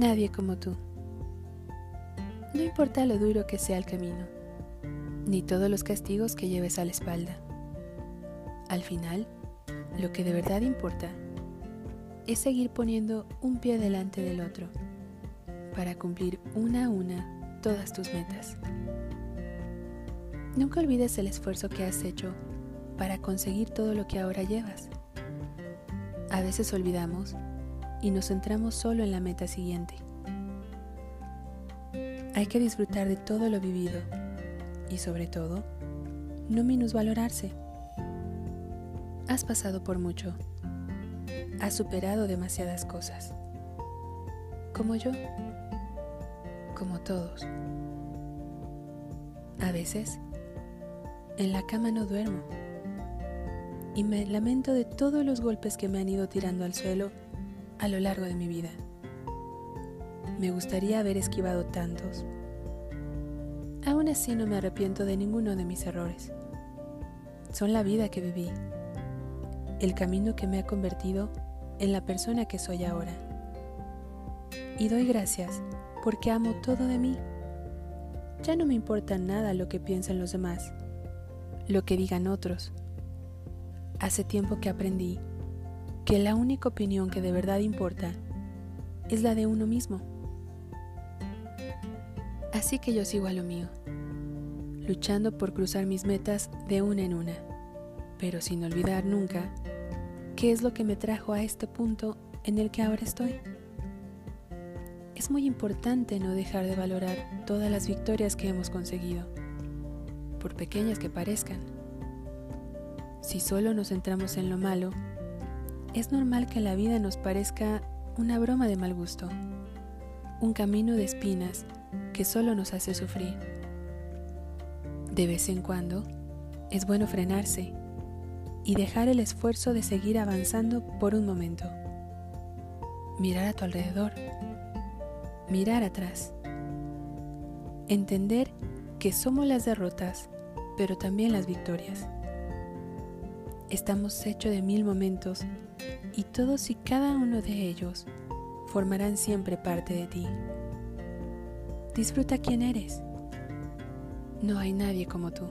Nadie como tú. No importa lo duro que sea el camino, ni todos los castigos que lleves a la espalda. Al final, lo que de verdad importa es seguir poniendo un pie delante del otro para cumplir una a una todas tus metas. Nunca olvides el esfuerzo que has hecho para conseguir todo lo que ahora llevas. A veces olvidamos y nos centramos solo en la meta siguiente. Hay que disfrutar de todo lo vivido y sobre todo, no minusvalorarse. Has pasado por mucho. Has superado demasiadas cosas. Como yo. Como todos. A veces, en la cama no duermo. Y me lamento de todos los golpes que me han ido tirando al suelo a lo largo de mi vida. Me gustaría haber esquivado tantos. Aún así no me arrepiento de ninguno de mis errores. Son la vida que viví, el camino que me ha convertido en la persona que soy ahora. Y doy gracias porque amo todo de mí. Ya no me importa nada lo que piensen los demás, lo que digan otros. Hace tiempo que aprendí que la única opinión que de verdad importa es la de uno mismo. Así que yo sigo a lo mío, luchando por cruzar mis metas de una en una, pero sin olvidar nunca qué es lo que me trajo a este punto en el que ahora estoy. Es muy importante no dejar de valorar todas las victorias que hemos conseguido, por pequeñas que parezcan. Si solo nos centramos en lo malo, es normal que la vida nos parezca una broma de mal gusto, un camino de espinas que solo nos hace sufrir. De vez en cuando, es bueno frenarse y dejar el esfuerzo de seguir avanzando por un momento. Mirar a tu alrededor, mirar atrás, entender que somos las derrotas, pero también las victorias. Estamos hechos de mil momentos y todos y cada uno de ellos formarán siempre parte de ti. Disfruta quién eres. No hay nadie como tú.